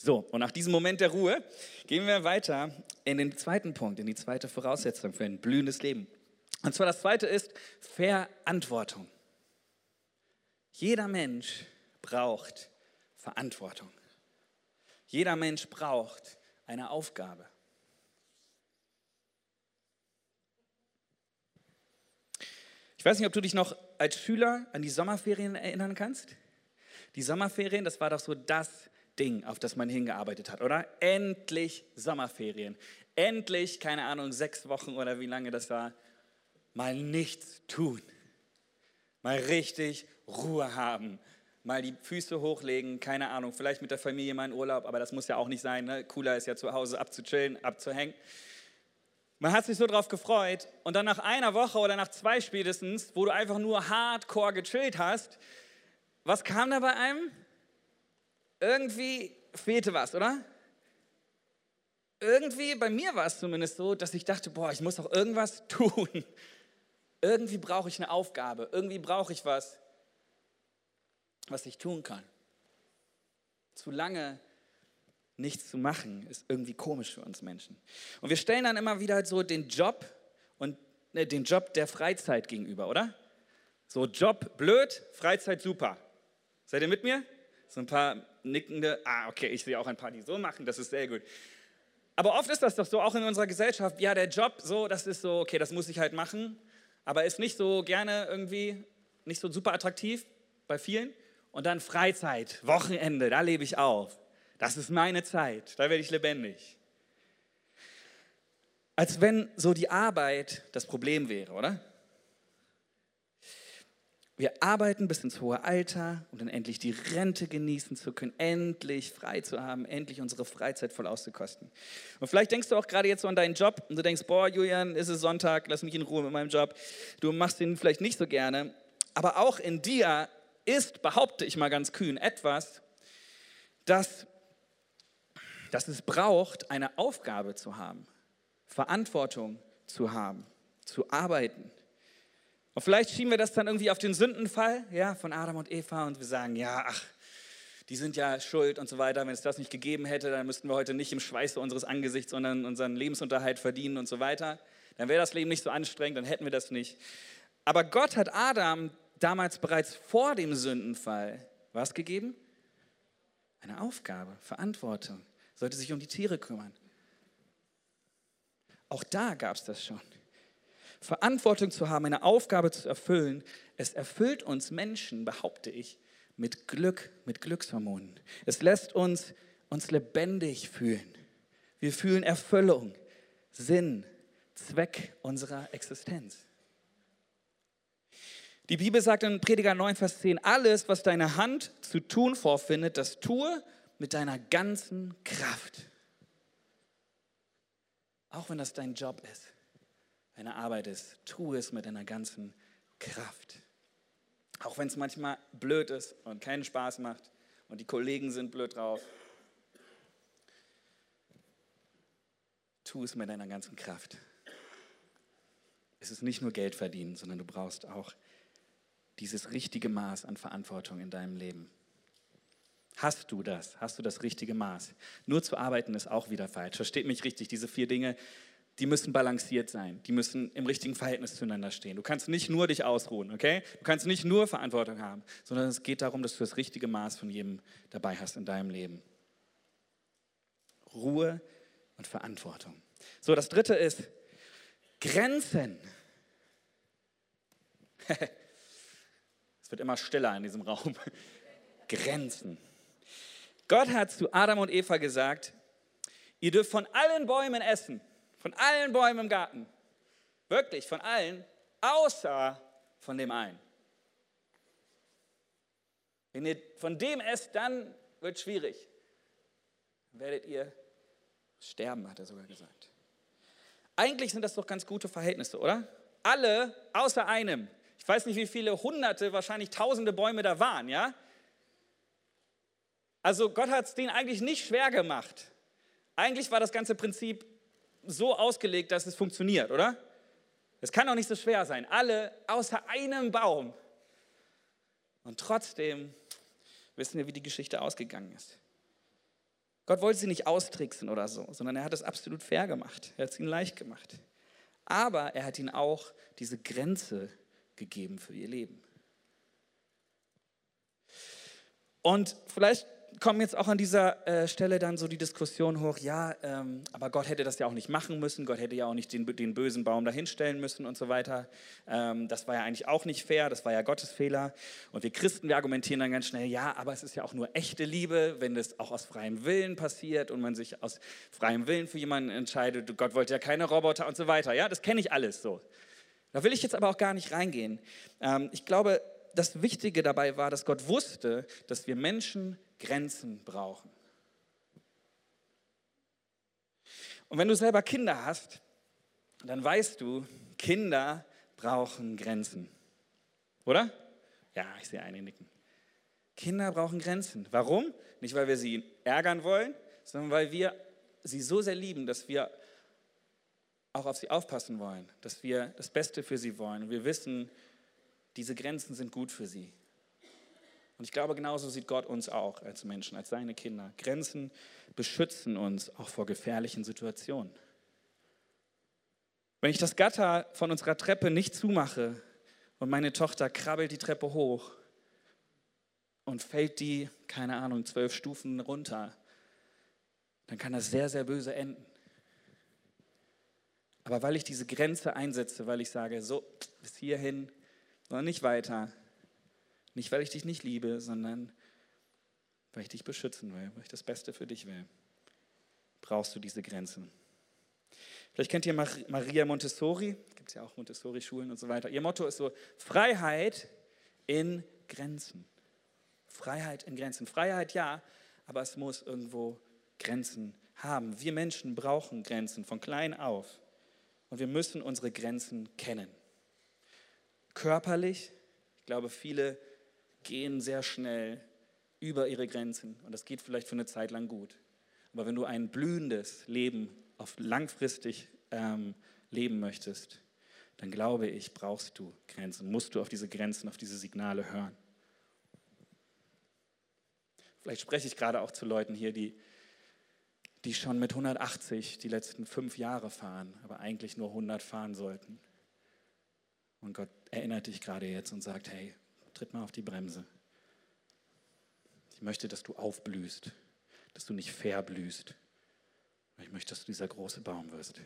So, und nach diesem Moment der Ruhe gehen wir weiter in den zweiten Punkt, in die zweite Voraussetzung für ein blühendes Leben. Und zwar das zweite ist Verantwortung. Jeder Mensch braucht Verantwortung. Jeder Mensch braucht eine Aufgabe. Ich weiß nicht, ob du dich noch als Schüler an die Sommerferien erinnern kannst. Die Sommerferien, das war doch so das Ding, auf das man hingearbeitet hat, oder? Endlich Sommerferien. Endlich, keine Ahnung, sechs Wochen oder wie lange das war, mal nichts tun. Mal richtig Ruhe haben mal die Füße hochlegen, keine Ahnung, vielleicht mit der Familie mal in Urlaub, aber das muss ja auch nicht sein. Ne? Cooler ist ja zu Hause abzuchillen, abzuhängen. Man hat sich so drauf gefreut und dann nach einer Woche oder nach zwei spätestens, wo du einfach nur hardcore gechillt hast, was kam da bei einem? Irgendwie fehlte was, oder? Irgendwie, bei mir war es zumindest so, dass ich dachte, boah, ich muss doch irgendwas (laughs) tun. Irgendwie brauche ich eine Aufgabe, irgendwie brauche ich was was ich tun kann. Zu lange nichts zu machen, ist irgendwie komisch für uns Menschen. Und wir stellen dann immer wieder so den Job und ne, den Job der Freizeit gegenüber, oder? So Job blöd, Freizeit super. Seid ihr mit mir? So ein paar nickende, ah, okay, ich sehe auch ein paar, die so machen, das ist sehr gut. Aber oft ist das doch so, auch in unserer Gesellschaft, ja, der Job, so, das ist so, okay, das muss ich halt machen, aber ist nicht so gerne irgendwie, nicht so super attraktiv bei vielen. Und dann Freizeit, Wochenende, da lebe ich auf. Das ist meine Zeit, da werde ich lebendig. Als wenn so die Arbeit das Problem wäre, oder? Wir arbeiten bis ins hohe Alter, um dann endlich die Rente genießen zu können, endlich frei zu haben, endlich unsere Freizeit voll auszukosten. Und vielleicht denkst du auch gerade jetzt so an deinen Job und du denkst, boah, Julian, ist es Sonntag, lass mich in Ruhe mit meinem Job. Du machst ihn vielleicht nicht so gerne, aber auch in dir ist, behaupte ich mal ganz kühn, etwas, das, das es braucht, eine Aufgabe zu haben, Verantwortung zu haben, zu arbeiten. Und vielleicht schieben wir das dann irgendwie auf den Sündenfall ja, von Adam und Eva und wir sagen, ja, ach, die sind ja schuld und so weiter. Wenn es das nicht gegeben hätte, dann müssten wir heute nicht im Schweiße unseres Angesichts, sondern unseren Lebensunterhalt verdienen und so weiter. Dann wäre das Leben nicht so anstrengend, dann hätten wir das nicht. Aber Gott hat Adam damals bereits vor dem Sündenfall was gegeben? Eine Aufgabe, Verantwortung, sollte sich um die Tiere kümmern. Auch da gab es das schon. Verantwortung zu haben, eine Aufgabe zu erfüllen, es erfüllt uns Menschen, behaupte ich, mit Glück, mit Glückshormonen. Es lässt uns uns lebendig fühlen. Wir fühlen Erfüllung, Sinn, Zweck unserer Existenz. Die Bibel sagt in Prediger 9, Vers 10, alles, was deine Hand zu tun vorfindet, das tue mit deiner ganzen Kraft. Auch wenn das dein Job ist, deine Arbeit ist, tue es mit deiner ganzen Kraft. Auch wenn es manchmal blöd ist und keinen Spaß macht und die Kollegen sind blöd drauf. Tu es mit deiner ganzen Kraft. Es ist nicht nur Geld verdienen, sondern du brauchst auch dieses richtige Maß an Verantwortung in deinem Leben? Hast du das? Hast du das richtige Maß? Nur zu arbeiten ist auch wieder falsch. Versteht mich richtig, diese vier Dinge die müssen balanciert sein. Die müssen im richtigen Verhältnis zueinander stehen. Du kannst nicht nur dich ausruhen, okay? Du kannst nicht nur Verantwortung haben, sondern es geht darum, dass du das richtige Maß von jedem dabei hast in deinem Leben. Ruhe und Verantwortung. So, das dritte ist Grenzen. (laughs) es wird immer stiller in diesem Raum. (laughs) Grenzen. Gott hat zu Adam und Eva gesagt, ihr dürft von allen Bäumen essen, von allen Bäumen im Garten. Wirklich, von allen, außer von dem einen. Wenn ihr von dem esst, dann wird es schwierig. Dann werdet ihr sterben, hat er sogar gesagt. Eigentlich sind das doch ganz gute Verhältnisse, oder? Alle außer einem. Ich weiß nicht, wie viele hunderte, wahrscheinlich tausende Bäume da waren, ja? Also Gott hat es denen eigentlich nicht schwer gemacht. Eigentlich war das ganze Prinzip so ausgelegt, dass es funktioniert, oder? Es kann doch nicht so schwer sein. Alle außer einem Baum. Und trotzdem wissen wir, wie die Geschichte ausgegangen ist. Gott wollte sie nicht austricksen oder so, sondern er hat es absolut fair gemacht. Er hat es ihnen leicht gemacht. Aber er hat ihnen auch diese Grenze gegeben für ihr Leben. Und vielleicht kommen jetzt auch an dieser äh, Stelle dann so die Diskussion hoch, ja, ähm, aber Gott hätte das ja auch nicht machen müssen, Gott hätte ja auch nicht den, den bösen Baum dahinstellen müssen und so weiter. Ähm, das war ja eigentlich auch nicht fair, das war ja Gottes Fehler. Und wir Christen, wir argumentieren dann ganz schnell, ja, aber es ist ja auch nur echte Liebe, wenn das auch aus freiem Willen passiert und man sich aus freiem Willen für jemanden entscheidet. Gott wollte ja keine Roboter und so weiter. Ja, das kenne ich alles so. Da will ich jetzt aber auch gar nicht reingehen. Ähm, ich glaube, das Wichtige dabei war, dass Gott wusste, dass wir Menschen Grenzen brauchen. Und wenn du selber Kinder hast, dann weißt du, Kinder brauchen Grenzen. Oder? Ja, ich sehe einige nicken. Kinder brauchen Grenzen. Warum? Nicht, weil wir sie ärgern wollen, sondern weil wir sie so sehr lieben, dass wir auch auf sie aufpassen wollen, dass wir das Beste für sie wollen. Wir wissen, diese Grenzen sind gut für sie. Und ich glaube, genauso sieht Gott uns auch als Menschen, als seine Kinder. Grenzen beschützen uns auch vor gefährlichen Situationen. Wenn ich das Gatter von unserer Treppe nicht zumache und meine Tochter krabbelt die Treppe hoch und fällt die, keine Ahnung, zwölf Stufen runter, dann kann das sehr, sehr böse enden. Aber weil ich diese Grenze einsetze, weil ich sage, so, bis hierhin, sondern nicht weiter, nicht, weil ich dich nicht liebe, sondern weil ich dich beschützen will, weil ich das Beste für dich will. Brauchst du diese Grenzen. Vielleicht kennt ihr Maria Montessori, gibt es ja auch Montessori-Schulen und so weiter. Ihr Motto ist so, Freiheit in Grenzen. Freiheit in Grenzen. Freiheit ja, aber es muss irgendwo Grenzen haben. Wir Menschen brauchen Grenzen von klein auf. Und wir müssen unsere Grenzen kennen. Körperlich, ich glaube, viele gehen sehr schnell über ihre Grenzen und das geht vielleicht für eine Zeit lang gut. Aber wenn du ein blühendes Leben auf langfristig ähm, leben möchtest, dann glaube ich, brauchst du Grenzen, musst du auf diese Grenzen, auf diese Signale hören. Vielleicht spreche ich gerade auch zu Leuten hier, die, die schon mit 180 die letzten fünf Jahre fahren, aber eigentlich nur 100 fahren sollten. Und Gott erinnert dich gerade jetzt und sagt, hey, tritt mal auf die Bremse. Ich möchte, dass du aufblühst, dass du nicht verblühst. Ich möchte, dass du dieser große Baum wirst.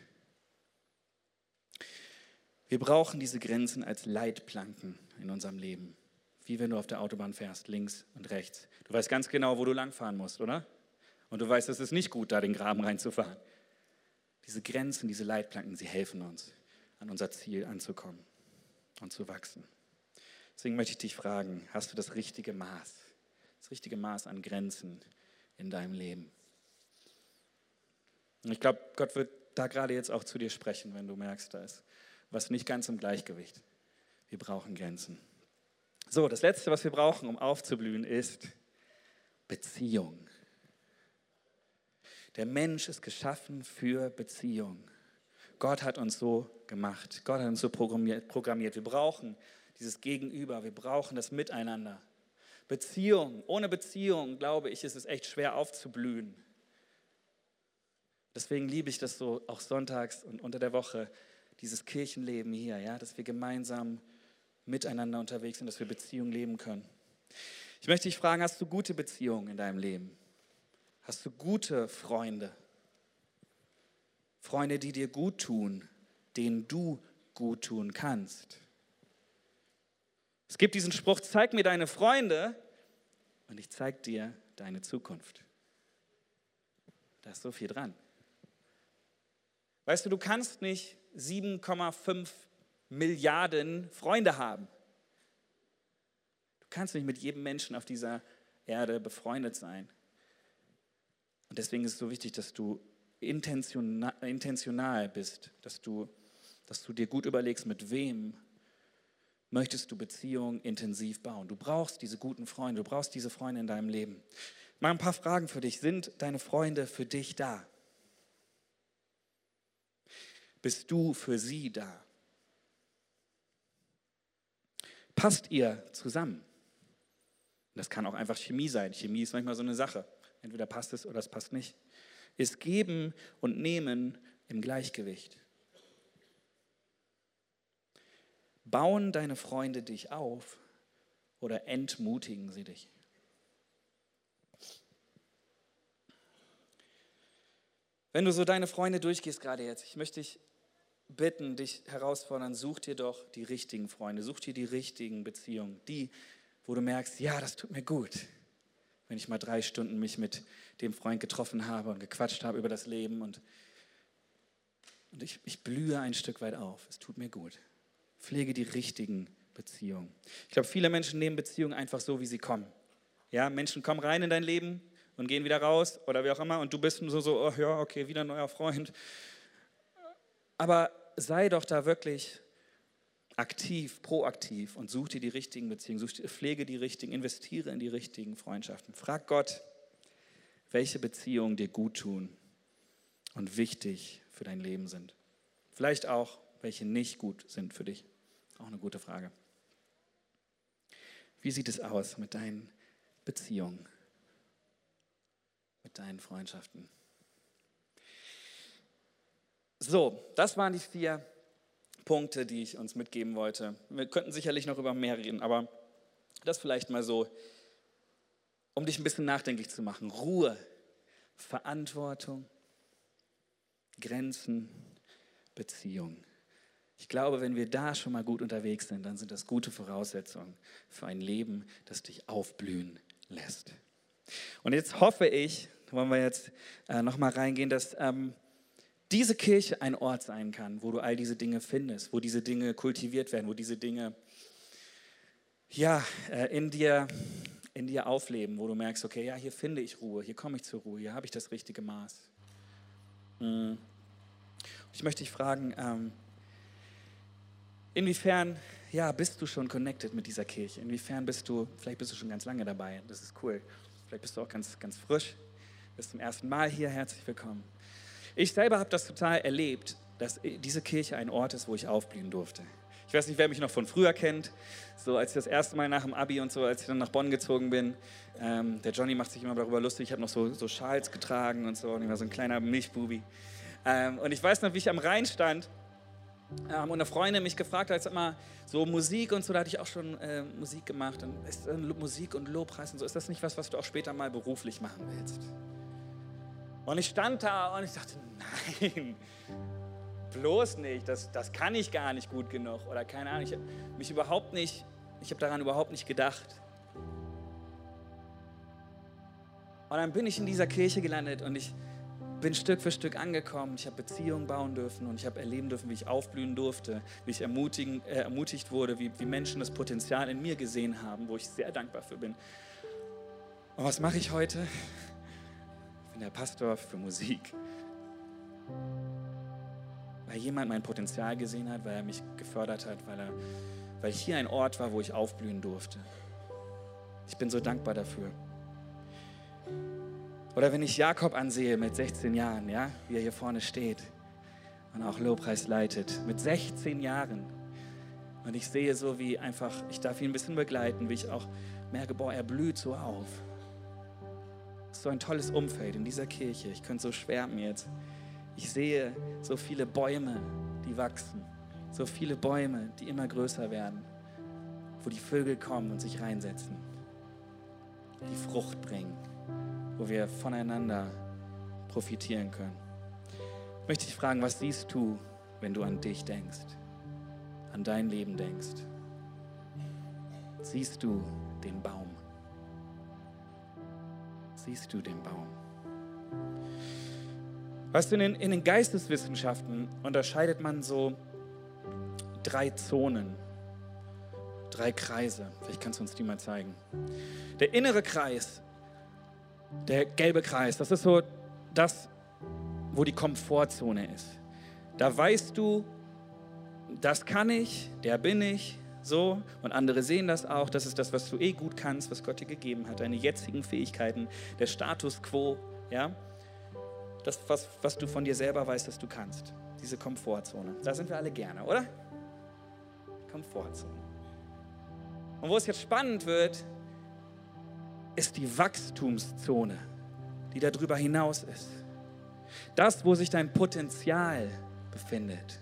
Wir brauchen diese Grenzen als Leitplanken in unserem Leben. Wie wenn du auf der Autobahn fährst, links und rechts. Du weißt ganz genau, wo du langfahren musst, oder? Und du weißt, es ist nicht gut, da den Graben reinzufahren. Diese Grenzen, diese Leitplanken, sie helfen uns, an unser Ziel anzukommen und zu wachsen. Deswegen möchte ich dich fragen, hast du das richtige Maß, das richtige Maß an Grenzen in deinem Leben? Und ich glaube, Gott wird da gerade jetzt auch zu dir sprechen, wenn du merkst, da ist was nicht ganz im Gleichgewicht. Wir brauchen Grenzen. So, das Letzte, was wir brauchen, um aufzublühen, ist Beziehung. Der Mensch ist geschaffen für Beziehung. Gott hat uns so gemacht. Gott hat uns so programmiert. Wir brauchen dieses Gegenüber. Wir brauchen das Miteinander. Beziehung. Ohne Beziehung, glaube ich, ist es echt schwer aufzublühen. Deswegen liebe ich das so, auch sonntags und unter der Woche, dieses Kirchenleben hier, ja, dass wir gemeinsam miteinander unterwegs sind, dass wir Beziehungen leben können. Ich möchte dich fragen, hast du gute Beziehungen in deinem Leben? Hast du gute Freunde? Freunde, die dir gut tun, denen du gut tun kannst. Es gibt diesen Spruch, zeig mir deine Freunde und ich zeig dir deine Zukunft. Da ist so viel dran. Weißt du, du kannst nicht 7,5 Milliarden Freunde haben. Du kannst nicht mit jedem Menschen auf dieser Erde befreundet sein. Und deswegen ist es so wichtig, dass du intentional, bist, dass du, dass du dir gut überlegst, mit wem möchtest du Beziehungen intensiv bauen. Du brauchst diese guten Freunde, du brauchst diese Freunde in deinem Leben. Mal ein paar Fragen für dich. Sind deine Freunde für dich da? Bist du für sie da? Passt ihr zusammen? Das kann auch einfach Chemie sein. Chemie ist manchmal so eine Sache. Entweder passt es oder es passt nicht. Ist Geben und Nehmen im Gleichgewicht. Bauen deine Freunde dich auf oder entmutigen sie dich? Wenn du so deine Freunde durchgehst gerade jetzt, ich möchte dich bitten, dich herausfordern, such dir doch die richtigen Freunde, such dir die richtigen Beziehungen, die, wo du merkst, ja, das tut mir gut, wenn ich mal drei Stunden mich mit dem Freund getroffen habe und gequatscht habe über das Leben und, und ich, ich blühe ein Stück weit auf. Es tut mir gut. Pflege die richtigen Beziehungen. Ich glaube, viele Menschen nehmen Beziehungen einfach so, wie sie kommen. Ja, Menschen kommen rein in dein Leben und gehen wieder raus oder wie auch immer und du bist so, so oh, ja, okay, wieder ein neuer Freund. Aber sei doch da wirklich aktiv, proaktiv und such dir die richtigen Beziehungen, such, pflege die richtigen, investiere in die richtigen Freundschaften. Frag Gott, welche Beziehungen dir gut tun und wichtig für dein Leben sind. Vielleicht auch, welche nicht gut sind für dich. Auch eine gute Frage. Wie sieht es aus mit deinen Beziehungen, mit deinen Freundschaften? So, das waren die vier Punkte, die ich uns mitgeben wollte. Wir könnten sicherlich noch über mehr reden, aber das vielleicht mal so, um dich ein bisschen nachdenklich zu machen. Ruhe, Verantwortung, Grenzen, Beziehung. Ich glaube, wenn wir da schon mal gut unterwegs sind, dann sind das gute Voraussetzungen für ein Leben, das dich aufblühen lässt. Und jetzt hoffe ich, wollen wir jetzt äh, noch mal reingehen, dass ähm, diese Kirche ein Ort sein kann, wo du all diese Dinge findest, wo diese Dinge kultiviert werden, wo diese Dinge ja, äh, in, dir, in dir aufleben, wo du merkst, okay, ja, hier finde ich Ruhe, hier komme ich zur Ruhe, hier habe ich das richtige Maß. Hm. Ich möchte dich fragen, ähm, inwiefern ja, bist du schon connected mit dieser Kirche? Inwiefern bist du, vielleicht bist du schon ganz lange dabei, das ist cool. Vielleicht bist du auch ganz, ganz frisch, bist zum ersten Mal hier, herzlich willkommen. Ich selber habe das total erlebt, dass diese Kirche ein Ort ist, wo ich aufblühen durfte. Ich weiß nicht, wer mich noch von früher kennt. So als ich das erste Mal nach dem Abi und so, als ich dann nach Bonn gezogen bin, ähm, der Johnny macht sich immer darüber lustig. Ich habe noch so, so Schals getragen und so und ich war so ein kleiner Milchbubi. Ähm, und ich weiß noch, wie ich am Rhein stand ähm, und eine Freundin mich gefragt hat, sag so Musik und so, da hatte ich auch schon äh, Musik gemacht. Und ist äh, Musik und Lobpreis und so, ist das nicht was, was du auch später mal beruflich machen willst? Und ich stand da und ich dachte, nein, bloß nicht, das, das kann ich gar nicht gut genug. Oder keine Ahnung, ich habe mich überhaupt nicht, ich habe daran überhaupt nicht gedacht. Und dann bin ich in dieser Kirche gelandet und ich bin Stück für Stück angekommen. Ich habe Beziehungen bauen dürfen und ich habe erleben dürfen, wie ich aufblühen durfte, wie ich ermutigen, äh, ermutigt wurde, wie, wie Menschen das Potenzial in mir gesehen haben, wo ich sehr dankbar für bin. Und was mache ich heute? bin der Pastor für Musik. Weil jemand mein Potenzial gesehen hat, weil er mich gefördert hat, weil, er, weil hier ein Ort war, wo ich aufblühen durfte. Ich bin so dankbar dafür. Oder wenn ich Jakob ansehe mit 16 Jahren, ja, wie er hier vorne steht und auch Lobpreis leitet, mit 16 Jahren. Und ich sehe so, wie einfach, ich darf ihn ein bisschen begleiten, wie ich auch merke, boah, er blüht so auf so ein tolles Umfeld in dieser Kirche. Ich könnte so schwärmen jetzt. Ich sehe so viele Bäume, die wachsen. So viele Bäume, die immer größer werden. Wo die Vögel kommen und sich reinsetzen. Die Frucht bringen. Wo wir voneinander profitieren können. Ich möchte dich fragen, was siehst du, wenn du an dich denkst? An dein Leben denkst? Siehst du den Baum? Siehst du den Baum? Weißt du, in den, in den Geisteswissenschaften unterscheidet man so drei Zonen, drei Kreise. Vielleicht kannst du uns die mal zeigen. Der innere Kreis, der gelbe Kreis, das ist so das, wo die Komfortzone ist. Da weißt du, das kann ich, der bin ich, so. Und andere sehen das auch. Das ist das, was du eh gut kannst, was Gott dir gegeben hat. Deine jetzigen Fähigkeiten, der Status quo, ja. Das, was, was du von dir selber weißt, dass du kannst. Diese Komfortzone. Da sind wir alle gerne, oder? Komfortzone. Und wo es jetzt spannend wird, ist die Wachstumszone, die darüber hinaus ist. Das, wo sich dein Potenzial befindet.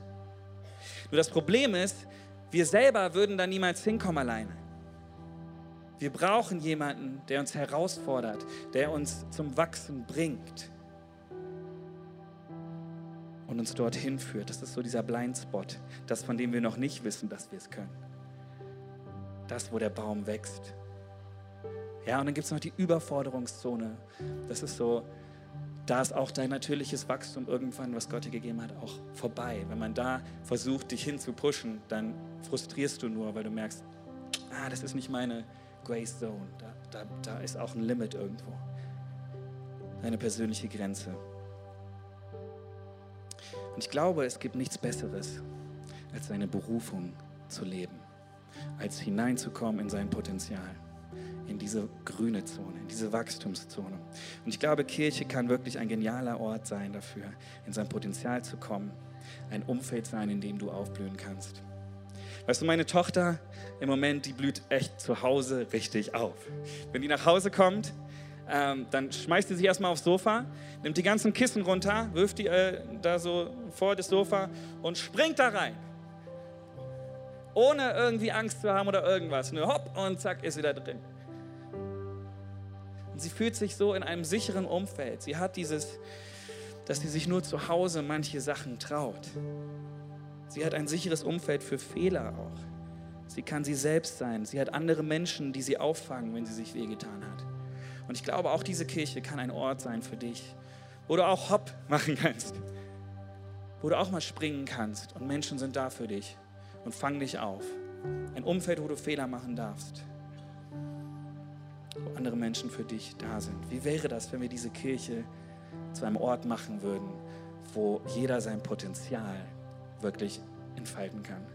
Nur das Problem ist, wir selber würden da niemals hinkommen alleine. Wir brauchen jemanden, der uns herausfordert, der uns zum Wachsen bringt und uns dorthin führt. Das ist so dieser Blindspot, das, von dem wir noch nicht wissen, dass wir es können. Das, wo der Baum wächst. Ja, und dann gibt es noch die Überforderungszone. Das ist so, da ist auch dein natürliches Wachstum irgendwann, was Gott dir gegeben hat, auch vorbei. Wenn man da versucht, dich hinzupushen, dann frustrierst du nur, weil du merkst, ah, das ist nicht meine Grace Zone. Da, da, da ist auch ein Limit irgendwo. Eine persönliche Grenze. Und ich glaube, es gibt nichts Besseres, als seine Berufung zu leben, als hineinzukommen in sein Potenzial in diese grüne Zone, in diese Wachstumszone. Und ich glaube, Kirche kann wirklich ein genialer Ort sein dafür, in sein Potenzial zu kommen, ein Umfeld sein, in dem du aufblühen kannst. Weißt du, meine Tochter im Moment, die blüht echt zu Hause richtig auf. Wenn die nach Hause kommt, ähm, dann schmeißt sie sich erstmal aufs Sofa, nimmt die ganzen Kissen runter, wirft die äh, da so vor das Sofa und springt da rein. Ohne irgendwie Angst zu haben oder irgendwas. Nur hopp und zack ist sie da drin sie fühlt sich so in einem sicheren Umfeld. Sie hat dieses, dass sie sich nur zu Hause manche Sachen traut. Sie hat ein sicheres Umfeld für Fehler auch. Sie kann sie selbst sein. Sie hat andere Menschen, die sie auffangen, wenn sie sich wehgetan hat. Und ich glaube, auch diese Kirche kann ein Ort sein für dich, wo du auch Hopp machen kannst, wo du auch mal springen kannst und Menschen sind da für dich und fangen dich auf. Ein Umfeld, wo du Fehler machen darfst wo andere Menschen für dich da sind. Wie wäre das, wenn wir diese Kirche zu einem Ort machen würden, wo jeder sein Potenzial wirklich entfalten kann?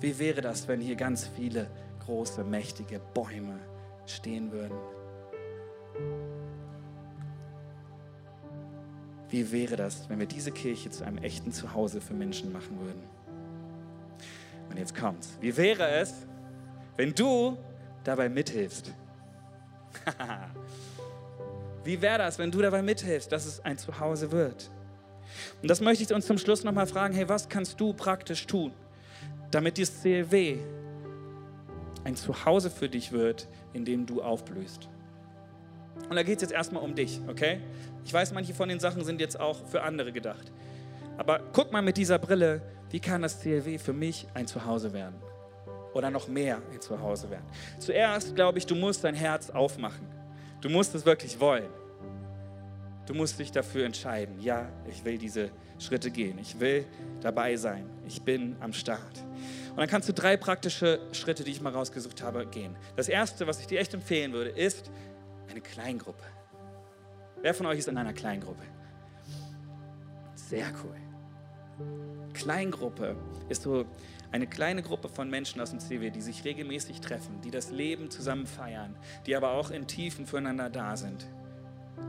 Wie wäre das, wenn hier ganz viele große, mächtige Bäume stehen würden? Wie wäre das, wenn wir diese Kirche zu einem echten Zuhause für Menschen machen würden? Und jetzt kommt's. Wie wäre es, wenn du dabei mithilfst? (laughs) Wie wäre das, wenn du dabei mithilfst, dass es ein Zuhause wird? Und das möchte ich uns zum Schluss nochmal fragen, hey, was kannst du praktisch tun, damit dieses CLW ein Zuhause für dich wird, in dem du aufblühst? Und da geht es jetzt erstmal um dich, okay? Ich weiß, manche von den Sachen sind jetzt auch für andere gedacht. Aber guck mal mit dieser Brille, wie kann das CLW für mich ein Zuhause werden? Oder noch mehr ein Zuhause werden. Zuerst glaube ich, du musst dein Herz aufmachen. Du musst es wirklich wollen. Du musst dich dafür entscheiden, ja, ich will diese Schritte gehen. Ich will dabei sein. Ich bin am Start. Und dann kannst du drei praktische Schritte, die ich mal rausgesucht habe, gehen. Das erste, was ich dir echt empfehlen würde, ist eine Kleingruppe. Wer von euch ist in einer Kleingruppe? Sehr cool. Kleingruppe ist so eine kleine Gruppe von Menschen aus dem CW, die sich regelmäßig treffen, die das Leben zusammen feiern, die aber auch in Tiefen füreinander da sind,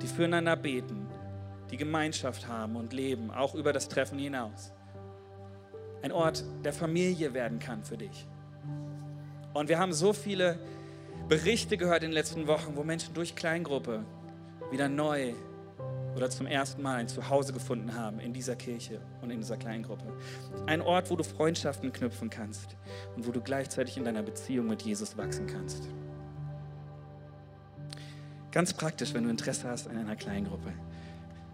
die füreinander beten, die Gemeinschaft haben und leben, auch über das Treffen hinaus. Ein Ort der Familie werden kann für dich. Und wir haben so viele Berichte gehört in den letzten Wochen, wo Menschen durch Kleingruppe wieder neu oder zum ersten Mal ein Zuhause gefunden haben in dieser Kirche und in dieser Kleingruppe. Ein Ort, wo du Freundschaften knüpfen kannst und wo du gleichzeitig in deiner Beziehung mit Jesus wachsen kannst. Ganz praktisch, wenn du Interesse hast an einer Kleingruppe.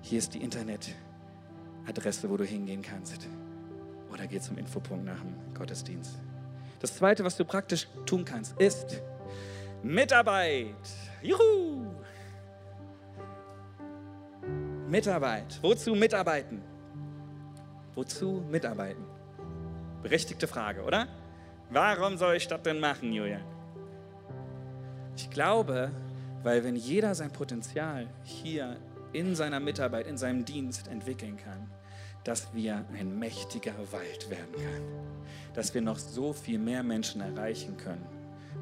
Hier ist die Internetadresse, wo du hingehen kannst. Oder geh zum Infopunkt nach dem Gottesdienst. Das Zweite, was du praktisch tun kannst, ist Mitarbeit. Juhu! Mitarbeit. Wozu mitarbeiten? Wozu mitarbeiten? Berechtigte Frage, oder? Warum soll ich das denn machen, Julian? Ich glaube, weil wenn jeder sein Potenzial hier in seiner Mitarbeit, in seinem Dienst entwickeln kann, dass wir ein mächtiger Wald werden können. Dass wir noch so viel mehr Menschen erreichen können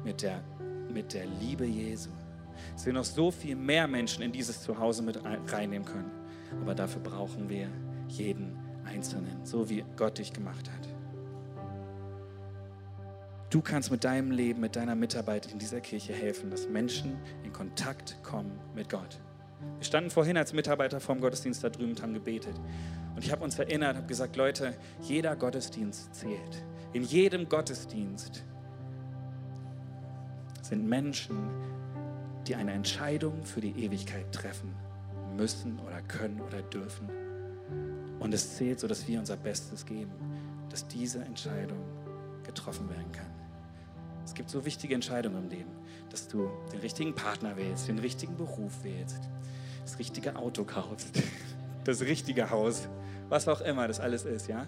mit der, mit der Liebe Jesu. Dass wir noch so viel mehr Menschen in dieses Zuhause mit reinnehmen können. Aber dafür brauchen wir jeden Einzelnen, so wie Gott dich gemacht hat. Du kannst mit deinem Leben, mit deiner Mitarbeit in dieser Kirche helfen, dass Menschen in Kontakt kommen mit Gott. Wir standen vorhin als Mitarbeiter vom Gottesdienst da drüben und haben gebetet. Und ich habe uns erinnert, habe gesagt, Leute, jeder Gottesdienst zählt. In jedem Gottesdienst sind Menschen, die eine Entscheidung für die Ewigkeit treffen müssen oder können oder dürfen. Und es zählt so, dass wir unser Bestes geben, dass diese Entscheidung getroffen werden kann. Es gibt so wichtige Entscheidungen im Leben, dass du den richtigen Partner wählst, den richtigen Beruf wählst, das richtige Auto kaufst, (laughs) das richtige Haus, was auch immer das alles ist, ja?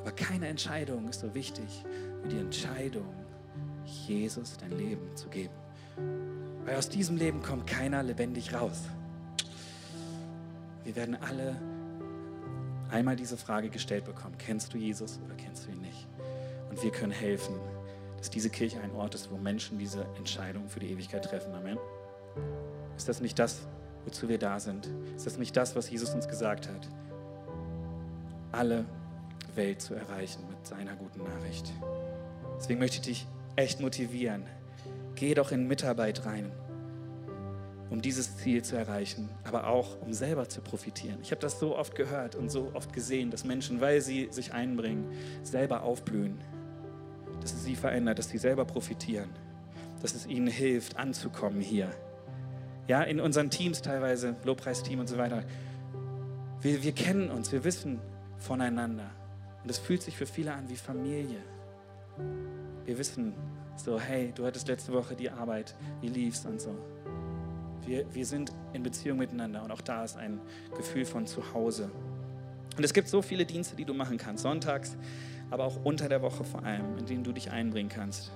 Aber keine Entscheidung ist so wichtig wie die Entscheidung, Jesus dein Leben zu geben. Weil aus diesem Leben kommt keiner lebendig raus. Wir werden alle einmal diese Frage gestellt bekommen, kennst du Jesus oder kennst du ihn nicht? Und wir können helfen, dass diese Kirche ein Ort ist, wo Menschen diese Entscheidung für die Ewigkeit treffen. Amen. Ist das nicht das, wozu wir da sind? Ist das nicht das, was Jesus uns gesagt hat? Alle Welt zu erreichen mit seiner guten Nachricht. Deswegen möchte ich dich echt motivieren. Geh doch in Mitarbeit rein um dieses Ziel zu erreichen, aber auch um selber zu profitieren. Ich habe das so oft gehört und so oft gesehen, dass Menschen, weil sie sich einbringen, selber aufblühen, dass es sie verändert, dass sie selber profitieren, dass es ihnen hilft, anzukommen hier. Ja, in unseren Teams teilweise, Lobpreisteam und so weiter. Wir, wir kennen uns, wir wissen voneinander. Und es fühlt sich für viele an wie Familie. Wir wissen so, hey, du hattest letzte Woche die Arbeit, wie lief's und so. Wir, wir sind in Beziehung miteinander und auch da ist ein Gefühl von Zuhause. Und es gibt so viele Dienste, die du machen kannst, sonntags, aber auch unter der Woche vor allem, in denen du dich einbringen kannst,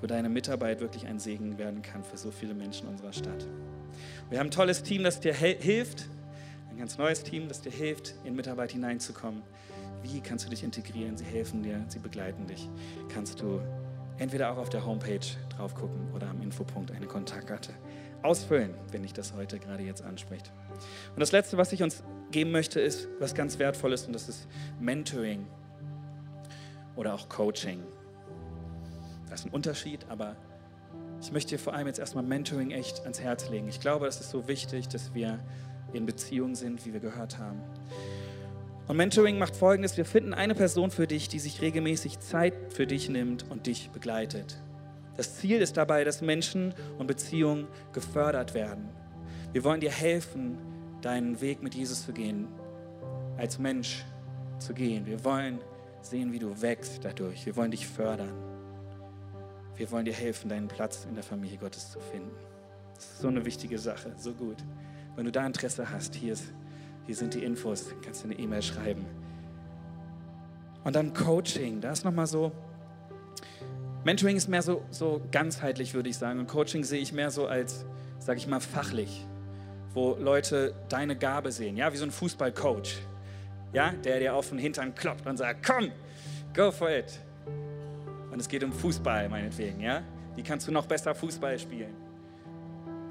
wo deine Mitarbeit wirklich ein Segen werden kann für so viele Menschen unserer Stadt. Wir haben ein tolles Team, das dir hilft, ein ganz neues Team, das dir hilft, in Mitarbeit hineinzukommen. Wie kannst du dich integrieren? Sie helfen dir, sie begleiten dich. Kannst du entweder auch auf der Homepage drauf gucken oder am Infopunkt eine Kontaktkarte ausfüllen, wenn dich das heute gerade jetzt anspricht. Und das Letzte, was ich uns geben möchte, ist was ganz Wertvolles und das ist Mentoring oder auch Coaching. Das ist ein Unterschied, aber ich möchte dir vor allem jetzt erstmal Mentoring echt ans Herz legen. Ich glaube, das ist so wichtig, dass wir in Beziehung sind, wie wir gehört haben. Und Mentoring macht folgendes: Wir finden eine Person für dich, die sich regelmäßig Zeit für dich nimmt und dich begleitet. Das Ziel ist dabei, dass Menschen und Beziehungen gefördert werden. Wir wollen dir helfen, deinen Weg mit Jesus zu gehen, als Mensch zu gehen. Wir wollen sehen, wie du wächst dadurch. Wir wollen dich fördern. Wir wollen dir helfen, deinen Platz in der Familie Gottes zu finden. Das ist so eine wichtige Sache, so gut. Wenn du da Interesse hast, hier, ist, hier sind die Infos, kannst du eine E-Mail schreiben. Und dann Coaching, da ist nochmal so, Mentoring ist mehr so, so ganzheitlich, würde ich sagen. Und Coaching sehe ich mehr so als, sage ich mal, fachlich, wo Leute deine Gabe sehen. Ja, wie so ein Fußballcoach, ja, der dir auf den Hintern klopft und sagt, komm, go for it. Und es geht um Fußball, meinetwegen, ja. Wie kannst du noch besser Fußball spielen?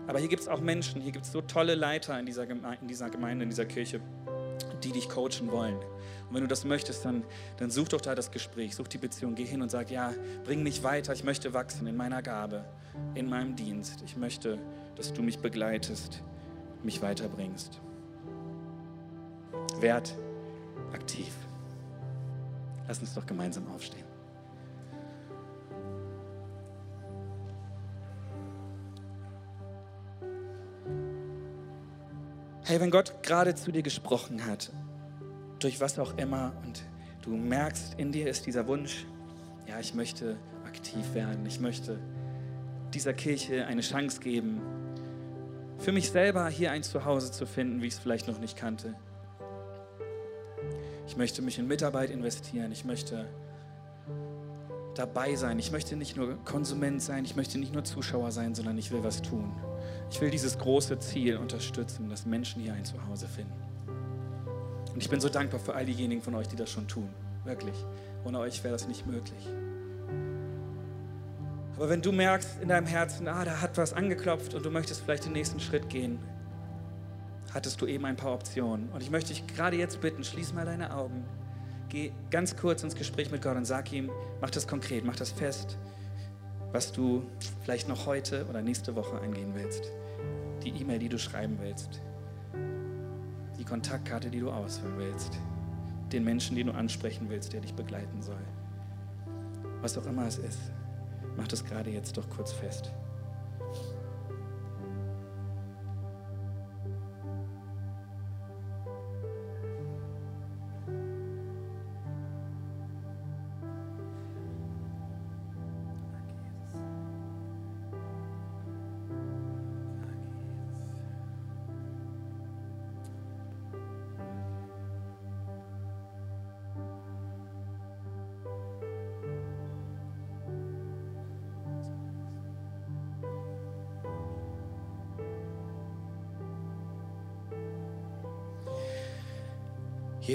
Aber hier gibt es auch Menschen, hier gibt es so tolle Leiter in dieser, Gemeinde, in dieser Gemeinde, in dieser Kirche, die dich coachen wollen. Und wenn du das möchtest, dann, dann such doch da das Gespräch, such die Beziehung, geh hin und sag, ja, bring mich weiter, ich möchte wachsen in meiner Gabe, in meinem Dienst. Ich möchte, dass du mich begleitest, mich weiterbringst. werd aktiv. Lass uns doch gemeinsam aufstehen. Hey, wenn Gott gerade zu dir gesprochen hat, durch was auch immer, und du merkst, in dir ist dieser Wunsch, ja, ich möchte aktiv werden, ich möchte dieser Kirche eine Chance geben, für mich selber hier ein Zuhause zu finden, wie ich es vielleicht noch nicht kannte. Ich möchte mich in Mitarbeit investieren, ich möchte dabei sein, ich möchte nicht nur Konsument sein, ich möchte nicht nur Zuschauer sein, sondern ich will was tun. Ich will dieses große Ziel unterstützen, dass Menschen hier ein Zuhause finden. Und ich bin so dankbar für all diejenigen von euch, die das schon tun. Wirklich. Ohne euch wäre das nicht möglich. Aber wenn du merkst in deinem Herzen, ah, da hat was angeklopft und du möchtest vielleicht den nächsten Schritt gehen, hattest du eben ein paar Optionen. Und ich möchte dich gerade jetzt bitten, schließ mal deine Augen, geh ganz kurz ins Gespräch mit Gott und sag ihm, mach das konkret, mach das fest, was du vielleicht noch heute oder nächste Woche eingehen willst. Die E-Mail, die du schreiben willst. Die Kontaktkarte, die du ausfüllen willst. Den Menschen, den du ansprechen willst, der dich begleiten soll. Was auch immer es ist. Mach das gerade jetzt doch kurz fest.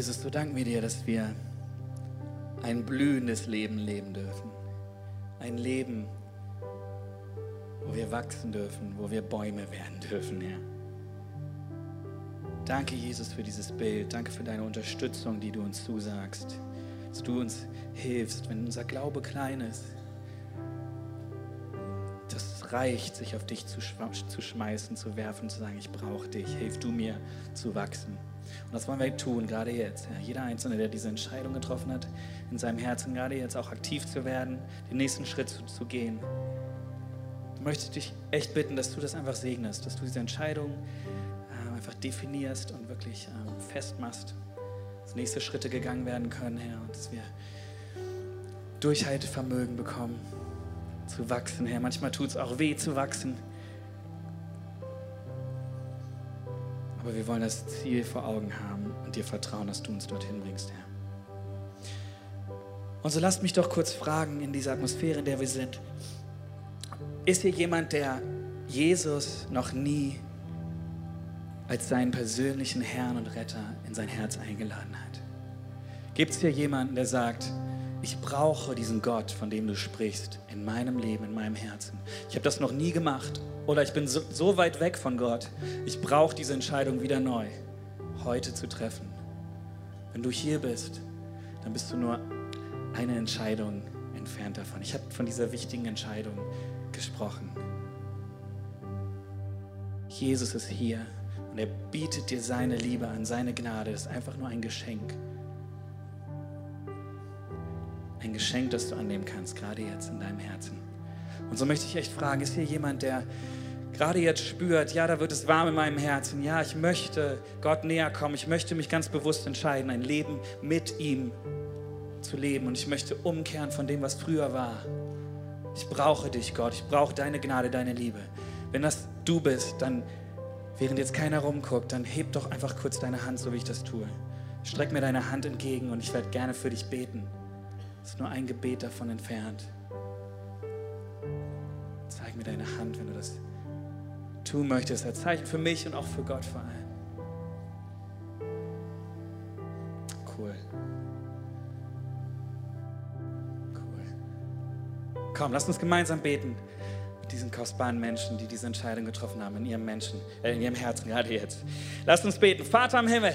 Jesus, so danken wir dir, dass wir ein blühendes Leben leben dürfen. Ein Leben, wo wir wachsen dürfen, wo wir Bäume werden dürfen, Herr. Danke, Jesus, für dieses Bild. Danke für deine Unterstützung, die du uns zusagst. Dass du uns hilfst, wenn unser Glaube klein ist. Dass es reicht, sich auf dich zu, schmeißen, zu werfen, zu sagen, ich brauche dich. Hilf du mir zu wachsen. Und das wollen wir tun, gerade jetzt. Ja, jeder Einzelne, der diese Entscheidung getroffen hat, in seinem Herzen gerade jetzt auch aktiv zu werden, den nächsten Schritt zu, zu gehen. Ich möchte dich echt bitten, dass du das einfach segnest, dass du diese Entscheidung äh, einfach definierst und wirklich äh, festmachst, dass nächste Schritte gegangen werden können, Herr, und dass wir Durchhaltevermögen bekommen, zu wachsen, Herr. Manchmal tut es auch weh zu wachsen. Aber wir wollen das Ziel vor Augen haben und dir vertrauen, dass du uns dorthin bringst, Herr. Und so lasst mich doch kurz fragen in dieser Atmosphäre, in der wir sind. Ist hier jemand, der Jesus noch nie als seinen persönlichen Herrn und Retter in sein Herz eingeladen hat? Gibt es hier jemanden, der sagt, ich brauche diesen Gott, von dem du sprichst, in meinem Leben, in meinem Herzen. Ich habe das noch nie gemacht oder ich bin so, so weit weg von Gott. Ich brauche diese Entscheidung wieder neu, heute zu treffen. Wenn du hier bist, dann bist du nur eine Entscheidung entfernt davon. Ich habe von dieser wichtigen Entscheidung gesprochen. Jesus ist hier und er bietet dir seine Liebe an, seine Gnade. Das ist einfach nur ein Geschenk. Ein Geschenk, das du annehmen kannst, gerade jetzt in deinem Herzen. Und so möchte ich echt fragen, ist hier jemand, der gerade jetzt spürt, ja, da wird es warm in meinem Herzen, ja, ich möchte Gott näher kommen, ich möchte mich ganz bewusst entscheiden, ein Leben mit ihm zu leben und ich möchte umkehren von dem, was früher war. Ich brauche dich, Gott, ich brauche deine Gnade, deine Liebe. Wenn das du bist, dann, während jetzt keiner rumguckt, dann heb doch einfach kurz deine Hand, so wie ich das tue. Streck mir deine Hand entgegen und ich werde gerne für dich beten ist nur ein Gebet davon entfernt. Zeig mir deine Hand, wenn du das tun möchtest. Ein Zeichen für mich und auch für Gott vor allem. Cool. Cool. Komm, lass uns gemeinsam beten. diesen kostbaren Menschen, die diese Entscheidung getroffen haben, in ihrem Menschen, äh, in ihrem Herzen gerade jetzt. Lasst uns beten. Vater im Himmel,